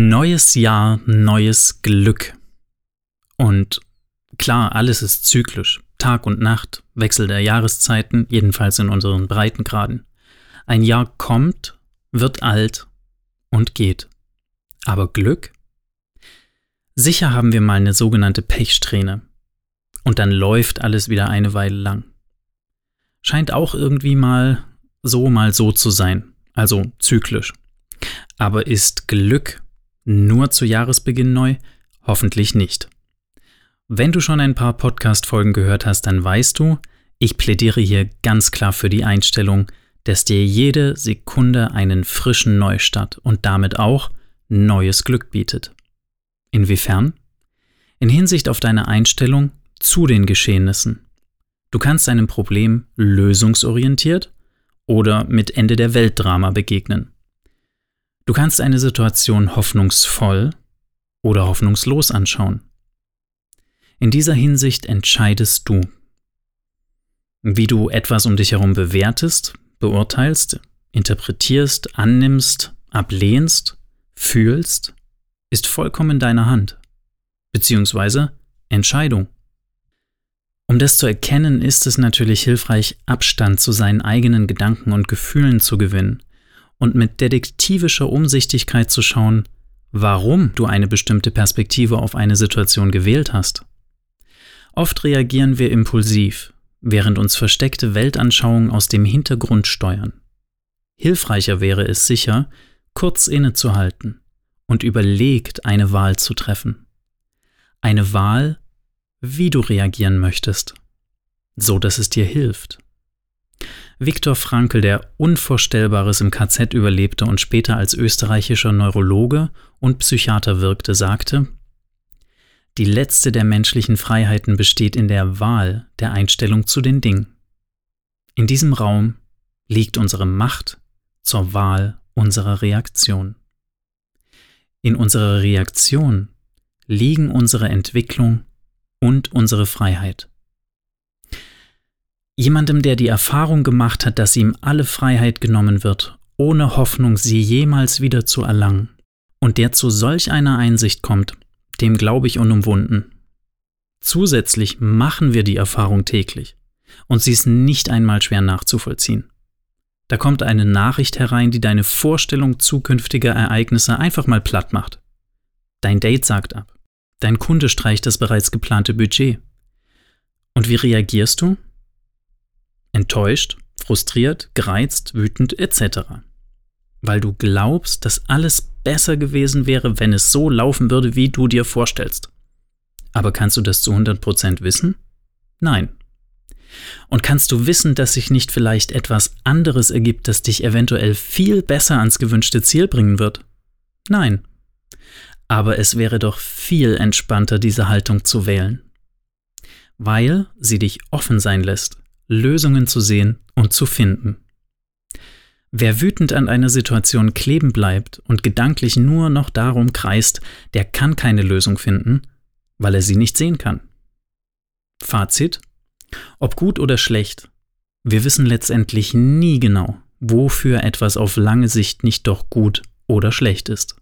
Neues Jahr, neues Glück. Und klar, alles ist zyklisch. Tag und Nacht, Wechsel der Jahreszeiten, jedenfalls in unseren Breitengraden. Ein Jahr kommt, wird alt und geht. Aber Glück? Sicher haben wir mal eine sogenannte Pechsträhne. Und dann läuft alles wieder eine Weile lang. Scheint auch irgendwie mal so, mal so zu sein, also zyklisch. Aber ist Glück nur zu Jahresbeginn neu? Hoffentlich nicht. Wenn du schon ein paar Podcast-Folgen gehört hast, dann weißt du, ich plädiere hier ganz klar für die Einstellung, dass dir jede Sekunde einen frischen Neustart und damit auch neues Glück bietet. Inwiefern? In Hinsicht auf deine Einstellung zu den Geschehnissen. Du kannst einem Problem lösungsorientiert oder mit Ende der Weltdrama begegnen. Du kannst eine Situation hoffnungsvoll oder hoffnungslos anschauen. In dieser Hinsicht entscheidest du. Wie du etwas um dich herum bewertest, beurteilst, interpretierst, annimmst, ablehnst, fühlst, ist vollkommen in deiner Hand. Beziehungsweise Entscheidung. Um das zu erkennen, ist es natürlich hilfreich, Abstand zu seinen eigenen Gedanken und Gefühlen zu gewinnen und mit detektivischer Umsichtigkeit zu schauen, warum du eine bestimmte Perspektive auf eine Situation gewählt hast. Oft reagieren wir impulsiv, während uns versteckte Weltanschauungen aus dem Hintergrund steuern. Hilfreicher wäre es sicher, kurz innezuhalten und überlegt eine Wahl zu treffen. Eine Wahl, wie du reagieren möchtest, so dass es dir hilft. Viktor Frankl, der Unvorstellbares im KZ überlebte und später als österreichischer Neurologe und Psychiater wirkte, sagte, die letzte der menschlichen Freiheiten besteht in der Wahl der Einstellung zu den Dingen. In diesem Raum liegt unsere Macht zur Wahl unserer Reaktion. In unserer Reaktion liegen unsere Entwicklung und unsere Freiheit. Jemandem, der die Erfahrung gemacht hat, dass ihm alle Freiheit genommen wird, ohne Hoffnung, sie jemals wieder zu erlangen, und der zu solch einer Einsicht kommt, dem glaube ich unumwunden. Zusätzlich machen wir die Erfahrung täglich, und sie ist nicht einmal schwer nachzuvollziehen. Da kommt eine Nachricht herein, die deine Vorstellung zukünftiger Ereignisse einfach mal platt macht. Dein Date sagt ab. Dein Kunde streicht das bereits geplante Budget. Und wie reagierst du? Enttäuscht, frustriert, gereizt, wütend etc. Weil du glaubst, dass alles besser gewesen wäre, wenn es so laufen würde, wie du dir vorstellst. Aber kannst du das zu 100% wissen? Nein. Und kannst du wissen, dass sich nicht vielleicht etwas anderes ergibt, das dich eventuell viel besser ans gewünschte Ziel bringen wird? Nein. Aber es wäre doch viel entspannter, diese Haltung zu wählen. Weil sie dich offen sein lässt Lösungen zu sehen und zu finden. Wer wütend an einer Situation kleben bleibt und gedanklich nur noch darum kreist, der kann keine Lösung finden, weil er sie nicht sehen kann. Fazit? Ob gut oder schlecht, wir wissen letztendlich nie genau, wofür etwas auf lange Sicht nicht doch gut oder schlecht ist.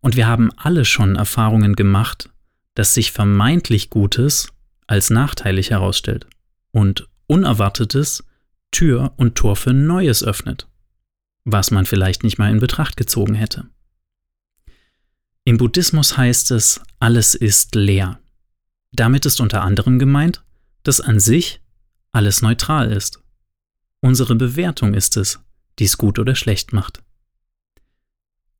Und wir haben alle schon Erfahrungen gemacht, dass sich vermeintlich Gutes als nachteilig herausstellt und Unerwartetes Tür und Tor für Neues öffnet, was man vielleicht nicht mal in Betracht gezogen hätte. Im Buddhismus heißt es, alles ist leer. Damit ist unter anderem gemeint, dass an sich alles neutral ist. Unsere Bewertung ist es, die es gut oder schlecht macht.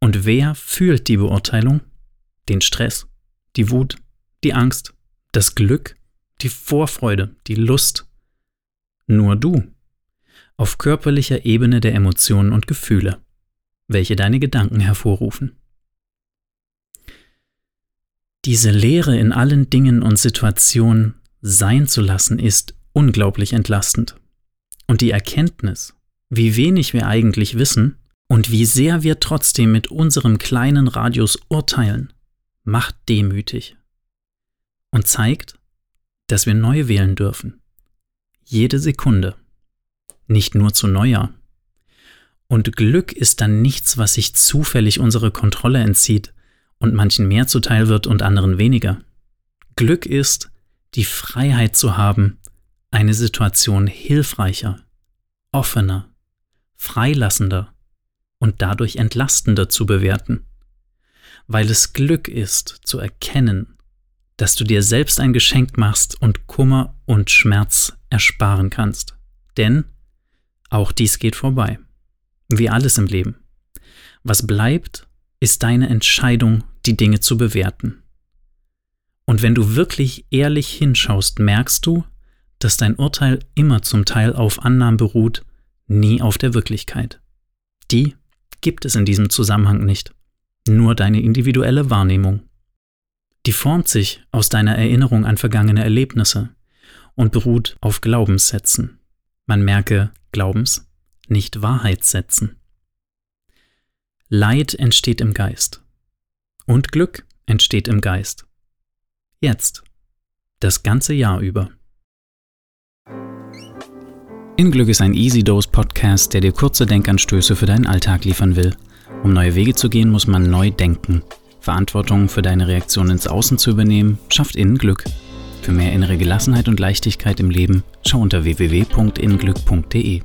Und wer fühlt die Beurteilung? Den Stress, die Wut, die Angst, das Glück, die Vorfreude, die Lust, nur du. Auf körperlicher Ebene der Emotionen und Gefühle, welche deine Gedanken hervorrufen. Diese Lehre in allen Dingen und Situationen sein zu lassen, ist unglaublich entlastend. Und die Erkenntnis, wie wenig wir eigentlich wissen und wie sehr wir trotzdem mit unserem kleinen Radius urteilen, macht demütig und zeigt, dass wir neu wählen dürfen. Jede Sekunde. Nicht nur zu Neujahr. Und Glück ist dann nichts, was sich zufällig unserer Kontrolle entzieht und manchen mehr zuteil wird und anderen weniger. Glück ist, die Freiheit zu haben, eine Situation hilfreicher, offener, freilassender und dadurch entlastender zu bewerten. Weil es Glück ist, zu erkennen, dass du dir selbst ein Geschenk machst und Kummer und Schmerz ersparen kannst. Denn auch dies geht vorbei. Wie alles im Leben. Was bleibt, ist deine Entscheidung, die Dinge zu bewerten. Und wenn du wirklich ehrlich hinschaust, merkst du, dass dein Urteil immer zum Teil auf Annahmen beruht, nie auf der Wirklichkeit. Die gibt es in diesem Zusammenhang nicht, nur deine individuelle Wahrnehmung. Die formt sich aus deiner Erinnerung an vergangene Erlebnisse und beruht auf Glaubenssätzen. Man merke Glaubens, nicht Wahrheitssätzen. Leid entsteht im Geist und Glück entsteht im Geist. Jetzt, das ganze Jahr über. In Glück ist ein Easy Dose Podcast, der dir kurze Denkanstöße für deinen Alltag liefern will. Um neue Wege zu gehen, muss man neu denken. Verantwortung für deine Reaktion ins Außen zu übernehmen, schafft innen Glück. Für mehr innere Gelassenheit und Leichtigkeit im Leben schau unter www.innenglück.de.